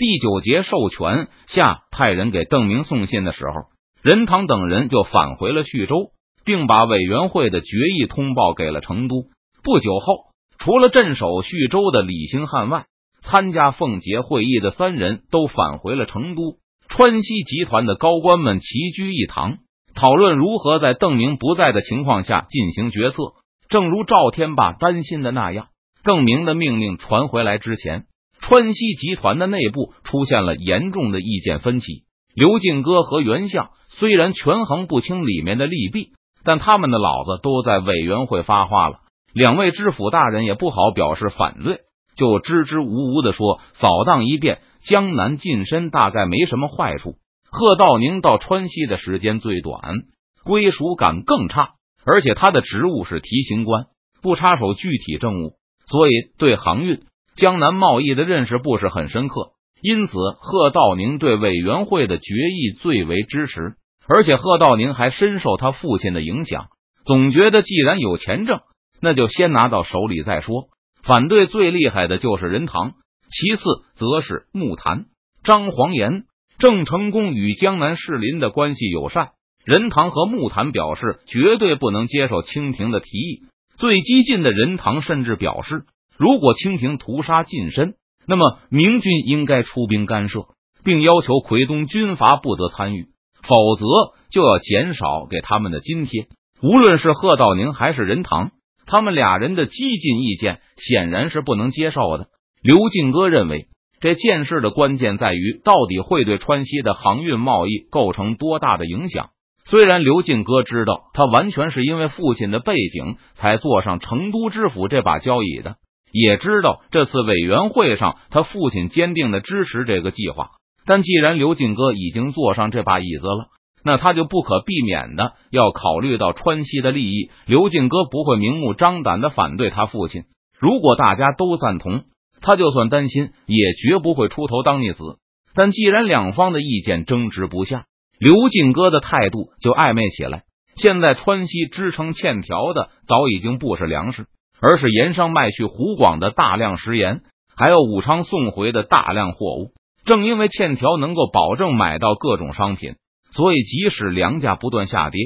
第九节授权下，派人给邓明送信的时候，任堂等人就返回了徐州，并把委员会的决议通报给了成都。不久后，除了镇守徐州的李兴汉外，参加奉节会议的三人都返回了成都。川西集团的高官们齐聚一堂，讨论如何在邓明不在的情况下进行决策。正如赵天霸担心的那样，邓明的命令传回来之前。川西集团的内部出现了严重的意见分歧。刘进哥和袁相虽然权衡不清里面的利弊，但他们的老子都在委员会发话了。两位知府大人也不好表示反对，就支支吾吾的说：“扫荡一遍江南近身，大概没什么坏处。”贺道宁到川西的时间最短，归属感更差，而且他的职务是提刑官，不插手具体政务，所以对航运。江南贸易的认识不是很深刻，因此贺道宁对委员会的决议最为支持，而且贺道宁还深受他父亲的影响，总觉得既然有钱挣，那就先拿到手里再说。反对最厉害的就是任堂，其次则是木坛、张黄岩、郑成功与江南士林的关系友善，任堂和木坛表示绝对不能接受清廷的提议。最激进的任堂甚至表示。如果清廷屠杀近身，那么明军应该出兵干涉，并要求奎东军阀不得参与，否则就要减少给他们的津贴。无论是贺道宁还是任堂，他们俩人的激进意见显然是不能接受的。刘进哥认为，这件事的关键在于到底会对川西的航运贸易构成多大的影响。虽然刘进哥知道，他完全是因为父亲的背景才坐上成都知府这把交椅的。也知道这次委员会上，他父亲坚定的支持这个计划。但既然刘进哥已经坐上这把椅子了，那他就不可避免的要考虑到川西的利益。刘进哥不会明目张胆的反对他父亲。如果大家都赞同，他就算担心，也绝不会出头当逆子。但既然两方的意见争执不下，刘进哥的态度就暧昧起来。现在川西支撑欠条的，早已经不是粮食。而是盐商卖去湖广的大量食盐，还有武昌送回的大量货物。正因为欠条能够保证买到各种商品，所以即使粮价不断下跌，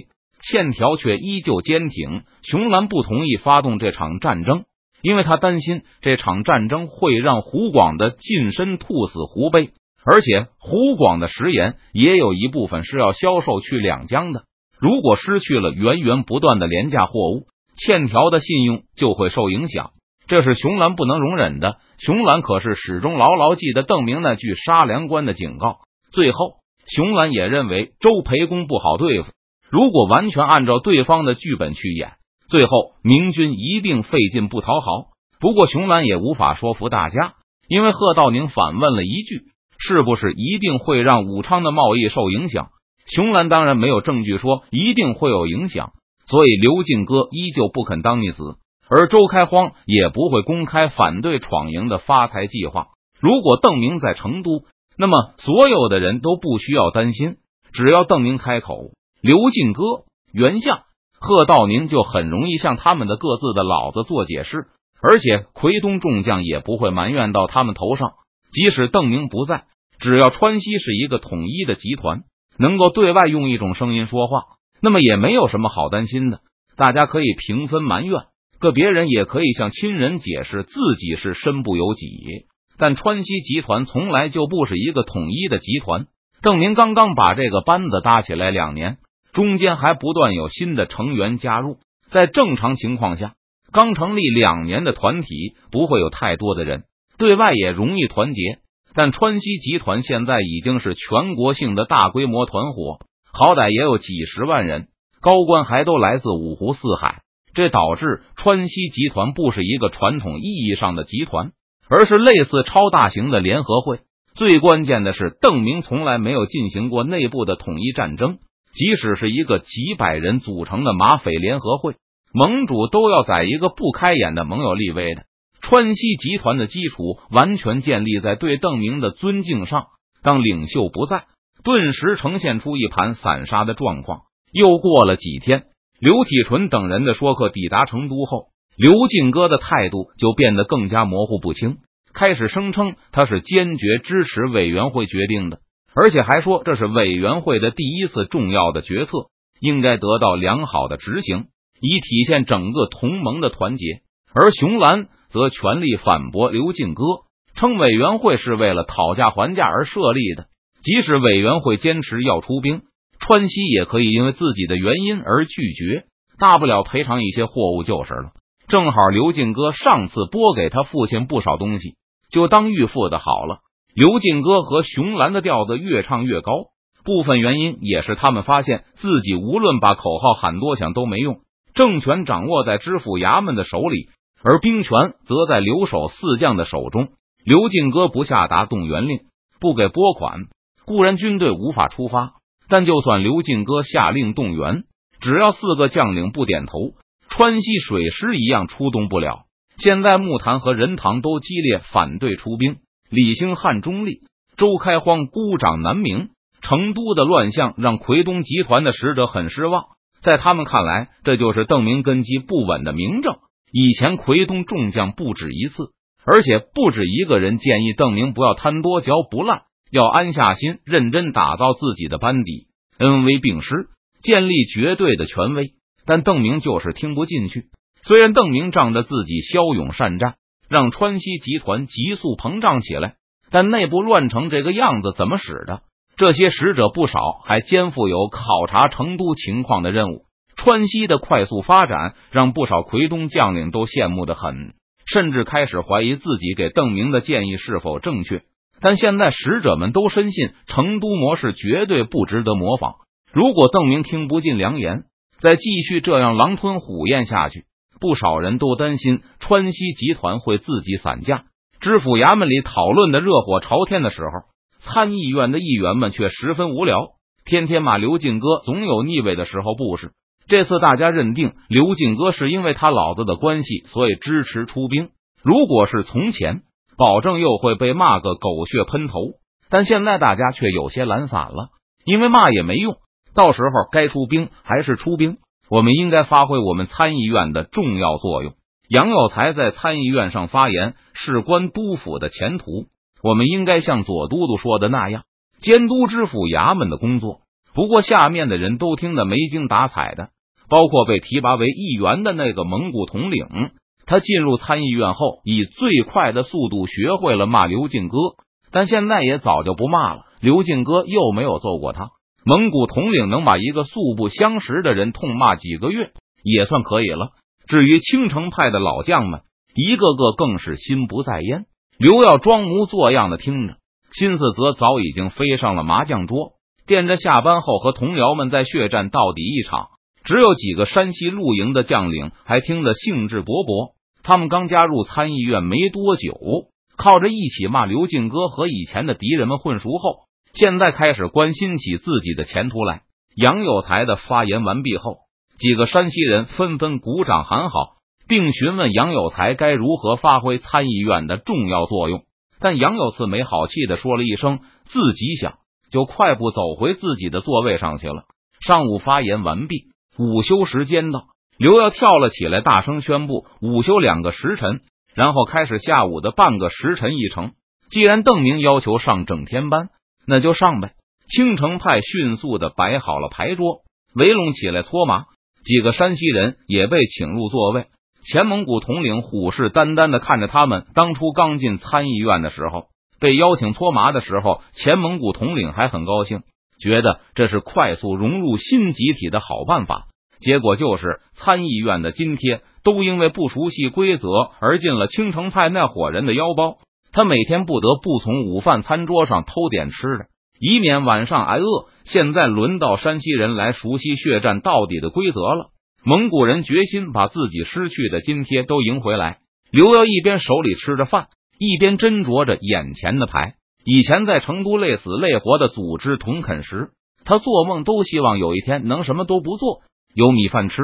欠条却依旧坚挺。熊兰不同意发动这场战争，因为他担心这场战争会让湖广的近身兔死狐悲，而且湖广的食盐也有一部分是要销售去两江的。如果失去了源源不断的廉价货物，欠条的信用就会受影响，这是熊兰不能容忍的。熊兰可是始终牢牢记得邓明那句杀粮官的警告。最后，熊兰也认为周培公不好对付，如果完全按照对方的剧本去演，最后明军一定费劲不讨好。不过，熊兰也无法说服大家，因为贺道宁反问了一句：“是不是一定会让武昌的贸易受影响？”熊兰当然没有证据说一定会有影响。所以刘进哥依旧不肯当逆子，而周开荒也不会公开反对闯营的发财计划。如果邓明在成都，那么所有的人都不需要担心，只要邓明开口，刘进哥、袁相、贺道宁就很容易向他们的各自的老子做解释，而且奎东众将也不会埋怨到他们头上。即使邓明不在，只要川西是一个统一的集团，能够对外用一种声音说话。那么也没有什么好担心的，大家可以平分埋怨，个别人也可以向亲人解释自己是身不由己。但川西集团从来就不是一个统一的集团。邓明刚刚把这个班子搭起来两年，中间还不断有新的成员加入。在正常情况下，刚成立两年的团体不会有太多的人，对外也容易团结。但川西集团现在已经是全国性的大规模团伙。好歹也有几十万人，高官还都来自五湖四海，这导致川西集团不是一个传统意义上的集团，而是类似超大型的联合会。最关键的是，邓明从来没有进行过内部的统一战争，即使是一个几百人组成的马匪联合会，盟主都要在一个不开眼的盟友立威的。川西集团的基础完全建立在对邓明的尊敬上，当领袖不在。顿时呈现出一盘散沙的状况。又过了几天，刘体纯等人的说客抵达成都后，刘进哥的态度就变得更加模糊不清。开始声称他是坚决支持委员会决定的，而且还说这是委员会的第一次重要的决策，应该得到良好的执行，以体现整个同盟的团结。而熊兰则全力反驳刘进哥，称委员会是为了讨价还价而设立的，即使委员会坚持要出兵，川西也可以因为自己的原因而拒绝，大不了赔偿一些货物就是了。正好刘进哥上次拨给他父亲不少东西，就当预付的好了。刘进哥和熊兰的调子越唱越高，部分原因也是他们发现自己无论把口号喊多响都没用，政权掌握在知府衙门的手里。而兵权则在留守四将的手中。刘进哥不下达动员令，不给拨款，固然军队无法出发。但就算刘进哥下令动员，只要四个将领不点头，川西水师一样出动不了。现在木坛和任堂都激烈反对出兵，李兴汉中立，周开荒孤掌难鸣。成都的乱象让奎东集团的使者很失望，在他们看来，这就是邓明根基不稳的明证。以前奎东众将不止一次，而且不止一个人建议邓明不要贪多嚼不烂，要安下心，认真打造自己的班底，恩威并施，建立绝对的权威。但邓明就是听不进去。虽然邓明仗着自己骁勇善战，让川西集团急速膨胀起来，但内部乱成这个样子，怎么使的？这些使者不少，还肩负有考察成都情况的任务。川西的快速发展让不少奎东将领都羡慕的很，甚至开始怀疑自己给邓明的建议是否正确。但现在使者们都深信成都模式绝对不值得模仿。如果邓明听不进良言，再继续这样狼吞虎咽下去，不少人都担心川西集团会自己散架。知府衙门里讨论的热火朝天的时候，参议院的议员们却十分无聊，天天骂刘进哥总有逆位的时候，不是？这次大家认定刘进哥是因为他老子的关系，所以支持出兵。如果是从前，保证又会被骂个狗血喷头。但现在大家却有些懒散了，因为骂也没用。到时候该出兵还是出兵，我们应该发挥我们参议院的重要作用。杨有才在参议院上发言，事关督府的前途，我们应该像左都督说的那样，监督知府衙门的工作。不过下面的人都听得没精打采的。包括被提拔为议员的那个蒙古统领，他进入参议院后，以最快的速度学会了骂刘进哥，但现在也早就不骂了。刘进哥又没有揍过他。蒙古统领能把一个素不相识的人痛骂几个月，也算可以了。至于青城派的老将们，一个个更是心不在焉。刘耀装模作样的听着，心思则早已经飞上了麻将桌，惦着下班后和同僚们在血战到底一场。只有几个山西露营的将领还听得兴致勃勃。他们刚加入参议院没多久，靠着一起骂刘进哥和以前的敌人们混熟后，现在开始关心起自己的前途来。杨有才的发言完毕后，几个山西人纷纷鼓掌喊好，并询问杨有才该如何发挥参议院的重要作用。但杨有次没好气的说了一声自己想，就快步走回自己的座位上去了。上午发言完毕。午休时间到，刘耀跳了起来，大声宣布午休两个时辰，然后开始下午的半个时辰一程。既然邓明要求上整天班，那就上呗。青城派迅速的摆好了牌桌，围拢起来搓麻。几个山西人也被请入座位。前蒙古统领虎视眈眈的看着他们。当初刚进参议院的时候，被邀请搓麻的时候，前蒙古统领还很高兴。觉得这是快速融入新集体的好办法，结果就是参议院的津贴都因为不熟悉规则而进了青城派那伙人的腰包。他每天不得不从午饭餐桌上偷点吃的，以免晚上挨饿。现在轮到山西人来熟悉血战到底的规则了。蒙古人决心把自己失去的津贴都赢回来。刘耀一边手里吃着饭，一边斟酌着眼前的牌。以前在成都累死累活的组织同垦时，他做梦都希望有一天能什么都不做，有米饭吃，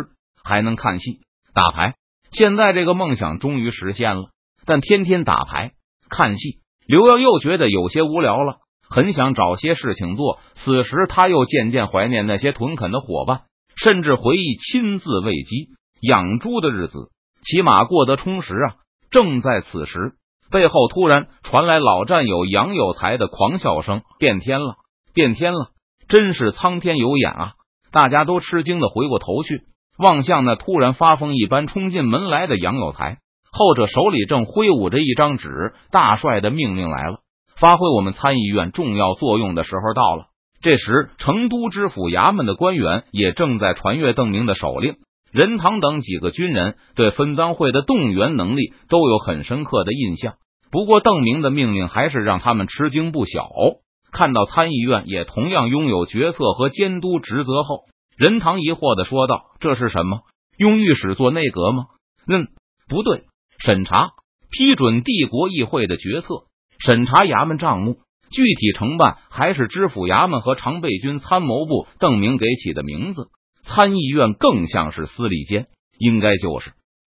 还能看戏打牌。现在这个梦想终于实现了，但天天打牌看戏，刘耀又觉得有些无聊了，很想找些事情做。此时他又渐渐怀念那些屯垦的伙伴，甚至回忆亲自喂鸡养猪的日子，起码过得充实啊！正在此时。背后突然传来老战友杨有才的狂笑声：“变天了，变天了！真是苍天有眼啊！”大家都吃惊的回过头去，望向那突然发疯一般冲进门来的杨有才。后者手里正挥舞着一张纸，大帅的命令来了，发挥我们参议院重要作用的时候到了。这时，成都知府衙门的官员也正在传阅邓明的手令。任堂等几个军人对分赃会的动员能力都有很深刻的印象。不过，邓明的命令还是让他们吃惊不小。看到参议院也同样拥有决策和监督职责后，任堂疑惑的说道：“这是什么？用御史做内阁吗？”“嗯，不对，审查、批准帝国议会的决策，审查衙门账目，具体承办还是知府衙门和常备军参谋部。”邓明给起的名字。参议院更像是司礼监，应该就是